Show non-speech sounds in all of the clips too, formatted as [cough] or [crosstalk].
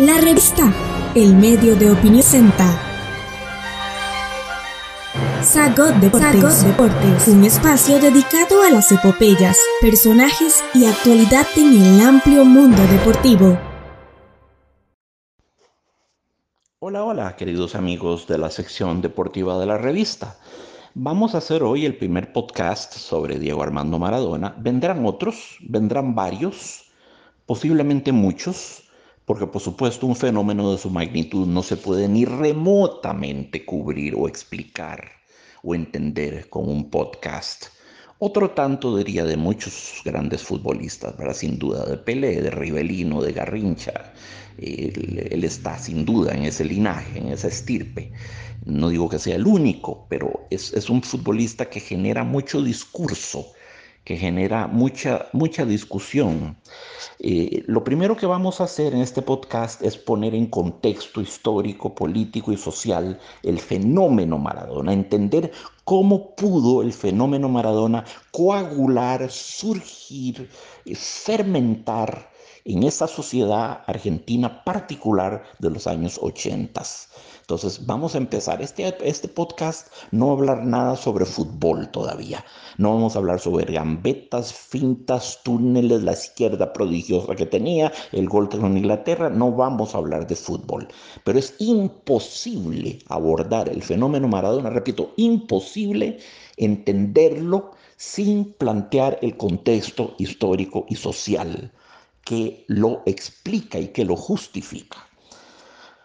La revista El Medio de Opinión Senta. Sagot Deportes, Deportes, un espacio dedicado a las epopeyas, personajes y actualidad en el amplio mundo deportivo. Hola, hola, queridos amigos de la sección deportiva de la revista. Vamos a hacer hoy el primer podcast sobre Diego Armando Maradona. Vendrán otros, vendrán varios, posiblemente muchos, porque por supuesto un fenómeno de su magnitud no se puede ni remotamente cubrir o explicar o entender con un podcast. Otro tanto diría de muchos grandes futbolistas, ¿verdad? Sin duda, de Pelé, de Rivelino, de Garrincha. Él, está sin duda en ese linaje, en esa estirpe. No digo que sea el único, pero es, es un futbolista que genera mucho discurso que genera mucha, mucha discusión. Eh, lo primero que vamos a hacer en este podcast es poner en contexto histórico, político y social el fenómeno Maradona, entender cómo pudo el fenómeno Maradona coagular, surgir, fermentar en esa sociedad argentina particular de los años 80. Entonces vamos a empezar. Este, este podcast no a hablar nada sobre fútbol todavía. No vamos a hablar sobre gambetas, fintas, túneles, la izquierda prodigiosa que tenía, el gol con Inglaterra. No vamos a hablar de fútbol. Pero es imposible abordar el fenómeno Maradona, repito, imposible entenderlo sin plantear el contexto histórico y social que lo explica y que lo justifica.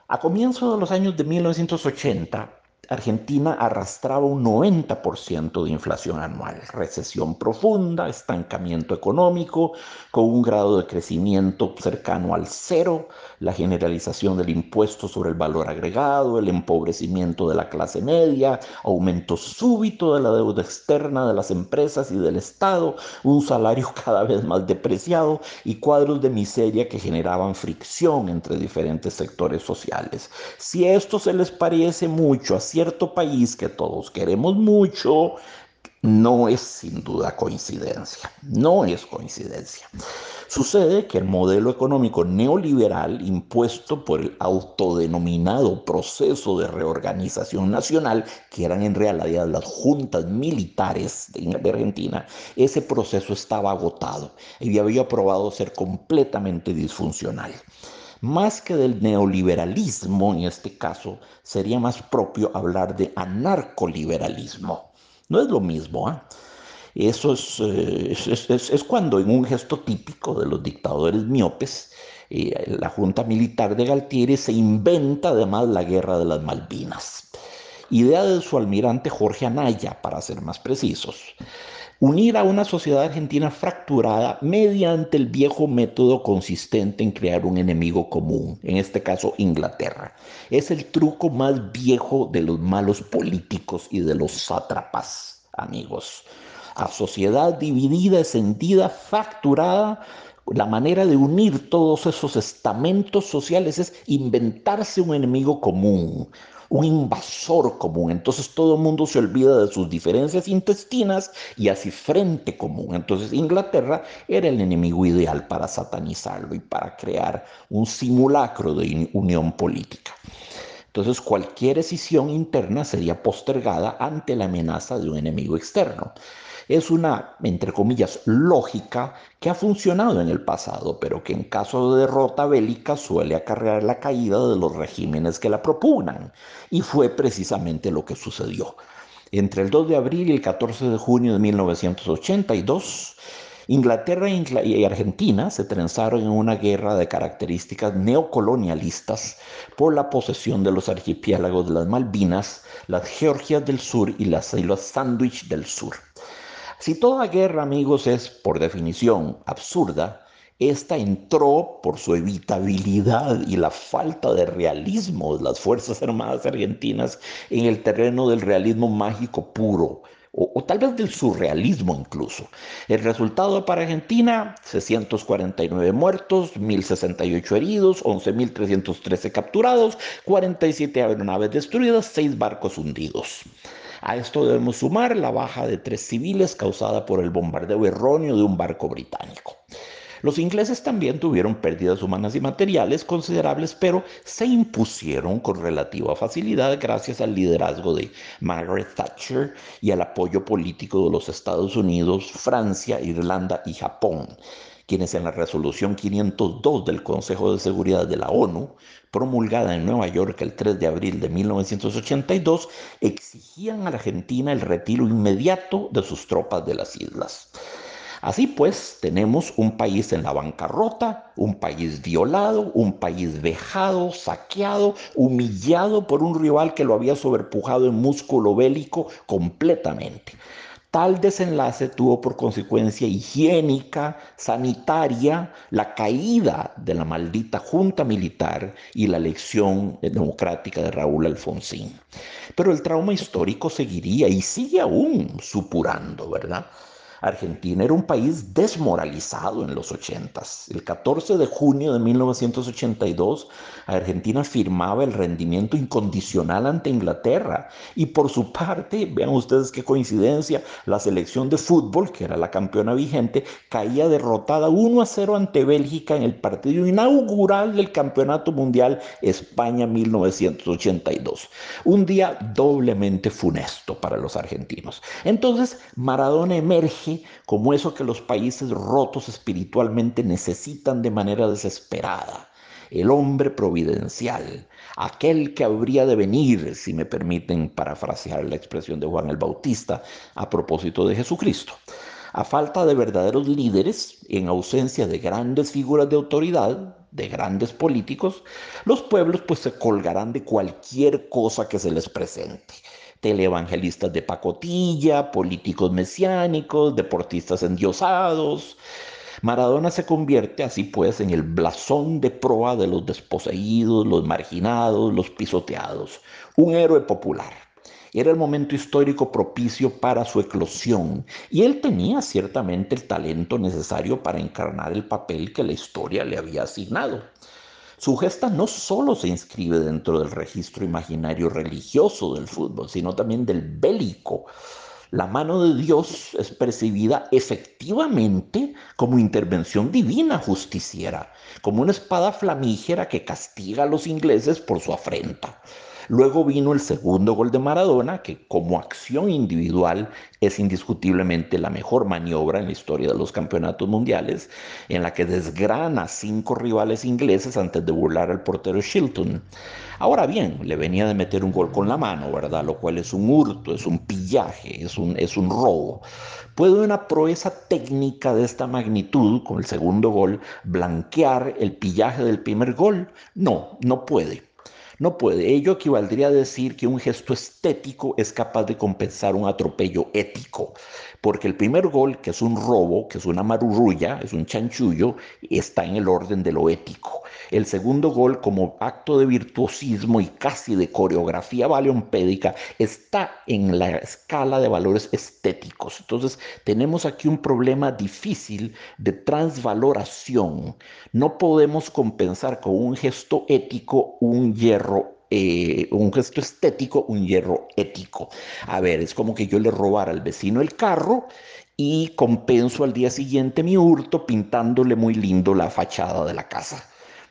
A comienzos de los años de 1980, Argentina arrastraba un 90% de inflación anual, recesión profunda, estancamiento económico, con un grado de crecimiento cercano al cero, la generalización del impuesto sobre el valor agregado, el empobrecimiento de la clase media, aumento súbito de la deuda externa de las empresas y del Estado, un salario [laughs] cada vez más depreciado y cuadros de miseria que generaban fricción entre diferentes sectores sociales. Si esto se les parece mucho a cierto país que todos queremos mucho, no es sin duda coincidencia, no es coincidencia. Sucede que el modelo económico neoliberal impuesto por el autodenominado proceso de reorganización nacional, que eran en realidad las juntas militares de Argentina, ese proceso estaba agotado y había probado ser completamente disfuncional. Más que del neoliberalismo, en este caso, sería más propio hablar de anarcoliberalismo. No es lo mismo, ¿ah? Eso eh, es, es, cuando en un gesto típico de los dictadores miopes, eh, la Junta Militar de Galtieri se inventa además la Guerra de las Malvinas. Idea de su almirante Jorge Anaya, para ser más precisos unir a una sociedad argentina fracturada mediante el viejo método consistente en crear un enemigo común, en este caso Inglaterra. Es el truco más viejo de los malos políticos y de los sátrapas, amigos. A sociedad dividida, escendida, fracturada, la manera de unir todos esos estamentos sociales es inventarse un enemigo común, un invasor común. Entonces todo el mundo se olvida de sus diferencias intestinas y así frente común. Entonces Inglaterra era el enemigo ideal para satanizarlo y para crear un simulacro de unión política. Entonces cualquier decisión interna sería postergada ante la amenaza de un enemigo externo. Es una, entre comillas, lógica que ha funcionado en el pasado, pero que en caso de derrota bélica suele acarrear la caída de los regímenes que la propugnan. Y fue precisamente lo que sucedió. Entre el 2 de abril y el 14 de junio de 1982, Inglaterra y Argentina se trenzaron en una guerra de características neocolonialistas por la posesión de los archipiélagos de las Malvinas, las Georgias del Sur y las Islas Sandwich del Sur. Si toda guerra, amigos, es por definición absurda, esta entró por su evitabilidad y la falta de realismo de las Fuerzas Armadas Argentinas en el terreno del realismo mágico puro, o, tal vez del surrealismo incluso. El resultado para Argentina, 649 muertos, 1068 heridos, 11.313 capturados, 47 aeronaves destruidas, 6 barcos hundidos. A esto debemos sumar la baja de tres civiles causada por el bombardeo erróneo de un barco británico. Los ingleses también tuvieron pérdidas humanas y materiales considerables, pero se impusieron con relativa facilidad gracias al liderazgo de Margaret Thatcher y al apoyo político de los Estados Unidos, Francia, Irlanda y Japón quienes en la resolución 502 del Consejo de Seguridad de la ONU, promulgada en Nueva York el 3 de abril de 1982, exigían a la Argentina el retiro inmediato de sus tropas de las islas. Así pues, tenemos un país en la bancarrota, un país violado, un país vejado, saqueado, humillado por un rival que lo había sobrepujado en músculo bélico completamente. Tal desenlace tuvo por consecuencia higiénica, sanitaria, la caída de la maldita junta militar y la elección democrática de Raúl Alfonsín. Pero el trauma histórico seguiría y sigue aún supurando, ¿verdad? Argentina era un país desmoralizado en los 80. El 14 de junio de 1982, Argentina firmaba el rendimiento incondicional ante Inglaterra. Y por su parte, vean ustedes qué coincidencia, la selección de fútbol, que era la campeona vigente, caía derrotada 1 a 0 ante Bélgica en el partido inaugural del Campeonato Mundial España 1982. Un día doblemente funesto para los argentinos. Entonces, Maradona emerge como eso que los países rotos espiritualmente necesitan de manera desesperada. El hombre providencial, aquel que habría de venir, si me permiten parafrasear la expresión de Juan el Bautista a propósito de Jesucristo. A falta de verdaderos líderes, en ausencia de grandes figuras de autoridad, de grandes políticos, los pueblos pues se colgarán de cualquier cosa que se les presente televangelistas de pacotilla, políticos mesiánicos, deportistas endiosados. Maradona se convierte así pues en el blasón de proa de los desposeídos, los marginados, los pisoteados, un héroe popular. Era el momento histórico propicio para su eclosión y él tenía ciertamente el talento necesario para encarnar el papel que la historia le había asignado. Su gesta no solo se inscribe dentro del registro imaginario religioso del fútbol, sino también del bélico. La mano de Dios es percibida efectivamente como intervención divina justiciera, como una espada flamígera que castiga a los ingleses por su afrenta. Luego vino el segundo gol de Maradona, que como acción individual es indiscutiblemente la mejor maniobra en la historia de los campeonatos mundiales, en la que desgrana cinco rivales ingleses antes de burlar al portero Shilton. Ahora bien, le venía de meter un gol con la mano, ¿verdad? Lo cual es un hurto, es un pillaje, es un, es un robo. ¿Puede una proeza técnica de esta magnitud, con el segundo gol, blanquear el pillaje del primer gol? No, no puede. No puede. Ello equivaldría a decir que un gesto estético es capaz de compensar un atropello ético, porque el primer gol, que es un robo, que es una marurrulla, es un chanchullo, está en el orden de lo ético. El segundo gol, como acto de virtuosismo y casi de coreografía baleompédica, está en la escala de valores estéticos. Entonces, tenemos aquí un problema difícil de transvaloración. No podemos compensar con un gesto ético un hierro eh, un gesto estético, un hierro ético. A ver, es como que yo le robara al vecino el carro y compenso al día siguiente mi hurto pintándole muy lindo la fachada de la casa.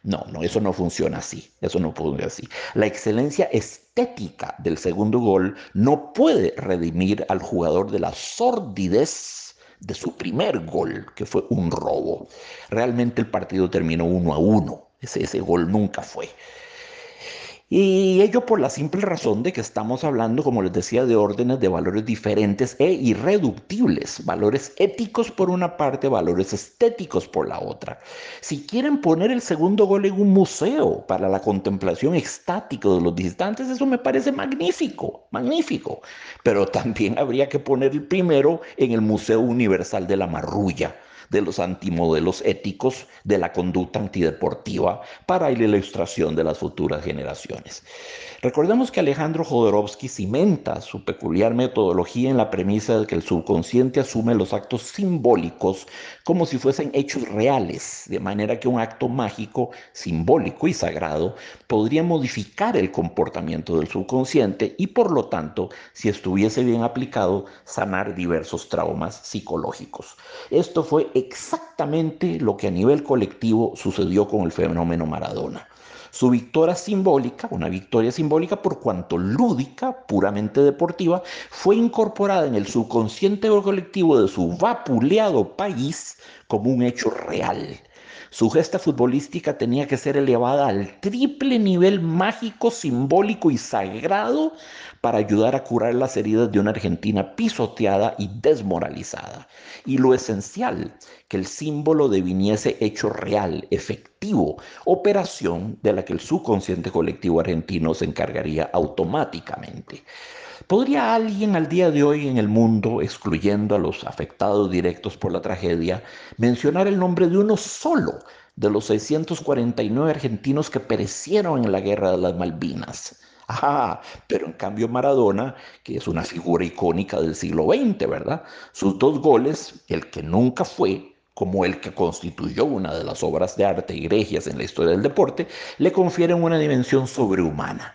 No, no, eso no funciona así. Eso no funciona así. La excelencia estética del segundo gol no puede redimir al jugador de la sordidez de su primer gol, que fue un robo. Realmente el partido terminó uno a uno. Ese, ese gol nunca fue. Y ello por la simple razón de que estamos hablando, como les decía, de órdenes de valores diferentes e irreductibles, valores éticos por una parte, valores estéticos por la otra. Si quieren poner el segundo gol en un museo para la contemplación extática de los distantes, eso me parece magnífico, magnífico. Pero también habría que poner el primero en el Museo Universal de la Marrulla de los antimodelos éticos de la conducta antideportiva para la ilustración de las futuras generaciones. Recordemos que Alejandro Jodorowsky cimenta su peculiar metodología en la premisa de que el subconsciente asume los actos simbólicos como si fuesen hechos reales, de manera que un acto mágico, simbólico y sagrado podría modificar el comportamiento del subconsciente y por lo tanto, si estuviese bien aplicado, sanar diversos traumas psicológicos. Esto fue exactamente lo que a nivel colectivo sucedió con el fenómeno Maradona. Su victoria simbólica, una victoria simbólica por cuanto lúdica, puramente deportiva, fue incorporada en el subconsciente colectivo de su vapuleado país como un hecho real. Su gesta futbolística tenía que ser elevada al triple nivel mágico, simbólico y sagrado para ayudar a curar las heridas de una Argentina pisoteada y desmoralizada. Y lo esencial, que el símbolo deviniese hecho real, efectivo, operación de la que el subconsciente colectivo argentino se encargaría automáticamente. ¿Podría alguien al día de hoy en el mundo, excluyendo a los afectados directos por la tragedia, mencionar el nombre de uno solo de los 649 argentinos que perecieron en la guerra de las Malvinas? Ajá, pero en cambio Maradona, que es una figura icónica del siglo XX, ¿verdad? Sus dos goles, el que nunca fue, como el que constituyó una de las obras de arte egregias en la historia del deporte, le confieren una dimensión sobrehumana.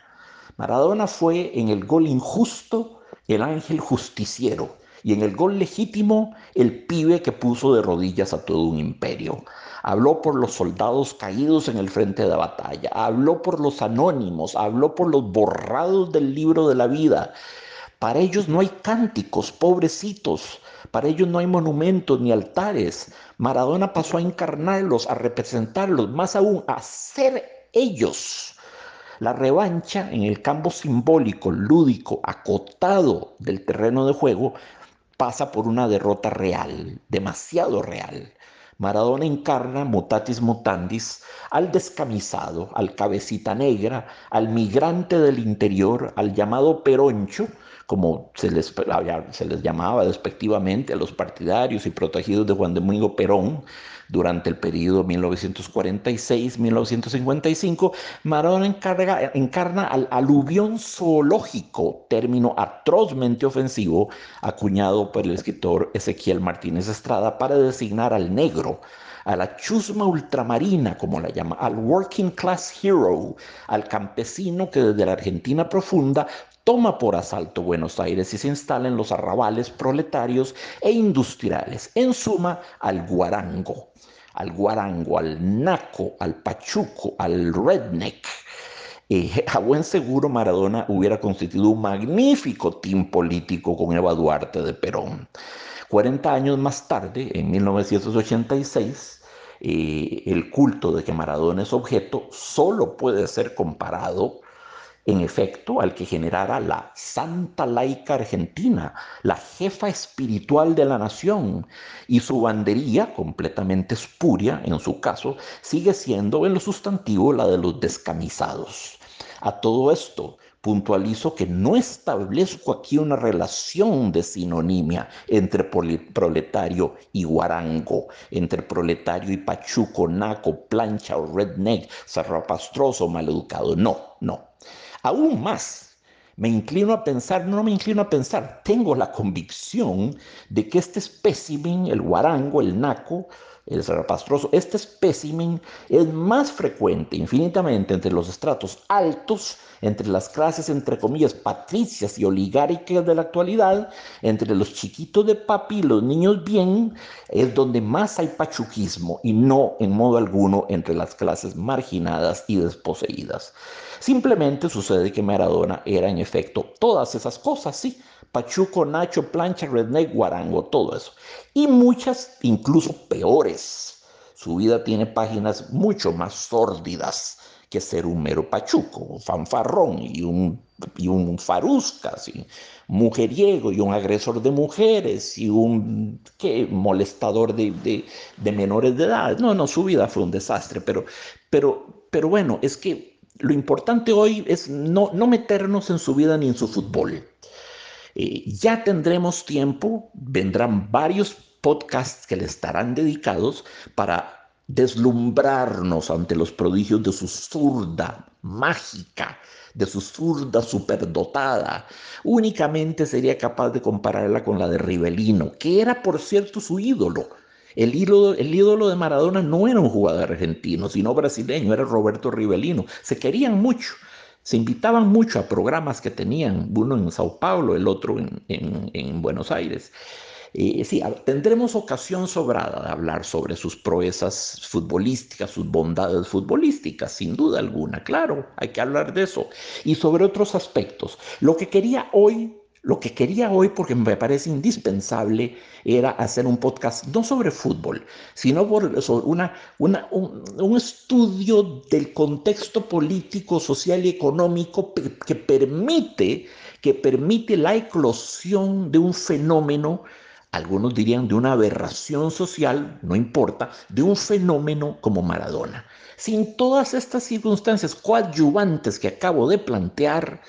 Maradona fue en el gol injusto el ángel justiciero y en el gol legítimo el pibe que puso de rodillas a todo un imperio. Habló por los soldados caídos en el frente de la batalla, habló por los anónimos, habló por los borrados del libro de la vida. Para ellos no hay cánticos, pobrecitos, para ellos no hay monumentos ni altares. Maradona pasó a encarnarlos, a representarlos, más aún a ser ellos. La revancha en el campo simbólico, lúdico, acotado del terreno de juego, pasa por una derrota real, demasiado real. Maradona encarna mutatis mutandis al descamisado, al cabecita negra, al migrante del interior, al llamado peroncho, como se les, se les llamaba despectivamente a los partidarios y protegidos de Juan Domingo Perón durante el periodo 1946-1955, Maradona encarga, encarna al aluvión zoológico, término atrozmente ofensivo, acuñado por el escritor Ezequiel Martínez Estrada para designar al negro, a la chusma ultramarina, como la llama, al working class hero, al campesino que desde la Argentina profunda toma por asalto Buenos Aires y se instala en los arrabales proletarios e industriales, en suma al guarango, al guarango, al naco, al pachuco, al redneck. Eh, [laughs] a buen seguro Maradona hubiera constituido un magnífico team político con Eva Duarte de Perón. 40 años más tarde, en 1986, eh, el culto de que Maradona es objeto solo puede ser comparado en efecto, al que generara la Santa Laica Argentina, la jefa espiritual de la nación, y su bandería, completamente espuria en su caso, sigue siendo en lo sustantivo la de los descamisados. A todo esto, puntualizo que no establezco aquí una relación de sinonimia entre proletario y guarango, entre proletario y pachuco, naco, plancha o redneck, zarrapastroso, maleducado. No, no. Aún más, me inclino a pensar, no me inclino a pensar, tengo la convicción de que este espécimen, el guarango, el naco, el zarapastroso, este espécimen es más frecuente infinitamente entre los estratos altos, entre las clases, entre comillas, patricias y oligárquicas de la actualidad, entre los chiquitos de papi y los niños bien, es donde más hay pachuquismo y no en modo alguno entre las clases marginadas y desposeídas. Simplemente sucede que Maradona era en efecto todas esas cosas, sí, Pachuco, Nacho, Plancha, Redneck, Guarango, todo eso. Y muchas incluso peores. Su vida tiene páginas mucho más sórdidas que ser un mero pachuco, un fanfarrón y un, y un farusca, mujeriego y un agresor de mujeres y un ¿qué? molestador de, de, menores de edad. No, no, su vida fue un desastre, pero, pero, pero bueno, es que lo importante hoy es no, no meternos en su vida ni en su fútbol. Eh, ya tendremos tiempo, vendrán varios podcasts que le estarán dedicados para deslumbrarnos ante los prodigios de su zurda mágica, de su zurda superdotada. Únicamente sería capaz de compararla con la de Rivelino, que era por cierto su ídolo. El ídolo, el ídolo de Maradona no era un jugador argentino, sino brasileño, era Roberto Rivelino. Se querían mucho. Se invitaban mucho a programas que tenían, uno en Sao Paulo, el otro en, Buenos Aires. Sí, tendremos ocasión sobrada de hablar sobre sus proezas futbolísticas, sus bondades futbolísticas, sin duda alguna, claro, hay que hablar de eso. Y sobre otros aspectos. Lo que quería hoy lo que quería hoy, porque me parece indispensable, era hacer un podcast no sobre fútbol, sino por, sobre una, un, estudio del contexto político, social y económico que permite, que permite la eclosión de un fenómeno, algunos dirían de una aberración social, no importa, de un fenómeno como Maradona. Sin todas estas circunstancias coadyuvantes que acabo de plantear,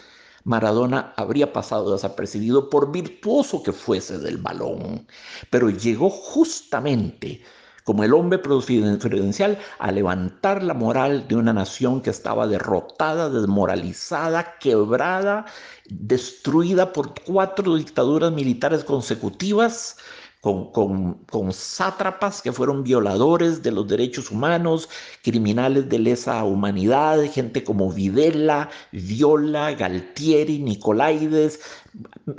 Maradona habría pasado desapercibido por virtuoso que fuese del balón, pero llegó justamente como el hombre providencial a levantar la moral de una nación que estaba derrotada, desmoralizada, quebrada, destruida por cuatro dictaduras militares consecutivas, con, sátrapas que fueron violadores de los derechos humanos, criminales de lesa humanidad, gente como Videla, Viola, Galtieri, Nicolaides.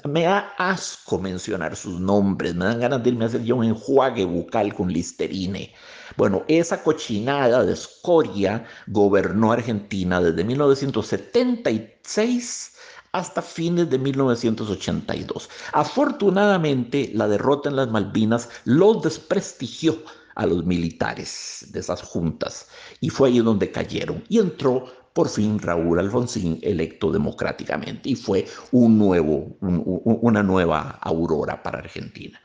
Me da asco mencionar sus nombres, me dan ganas de irme a hacer yo un enjuague bucal con listerine. Bueno, esa cochinada de escoria gobernó Argentina desde 1976 hasta fines de 1982. Afortunadamente, la derrota en las Malvinas los desprestigió a los militares de esas juntas y fue ahí donde cayeron y entró por fin Raúl Alfonsín electo democráticamente y fue un nuevo, una nueva aurora para Argentina.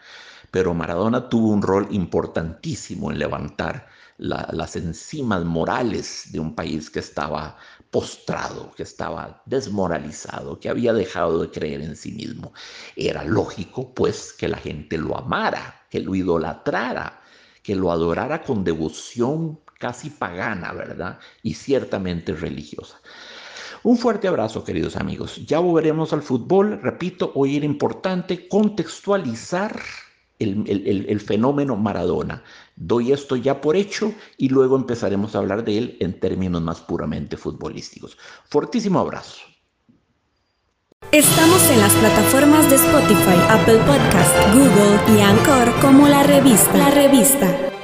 Pero Maradona tuvo un rol importantísimo en levantar las enzimas morales de un país que estaba postrado, que estaba desmoralizado, que había dejado de creer en sí mismo. Era lógico, pues, que la gente lo amara, que lo idolatrara, que lo adorara con devoción casi pagana, ¿verdad? Y ciertamente religiosa. Un fuerte abrazo, queridos amigos. Ya volveremos al fútbol. Repito, hoy era importante contextualizar el, fenómeno Maradona. Doy esto ya por hecho y luego empezaremos a hablar de él en términos más puramente futbolísticos. Fortísimo abrazo. Estamos en las plataformas de Spotify, Apple Podcast, Google y Anchor como la revista. La revista.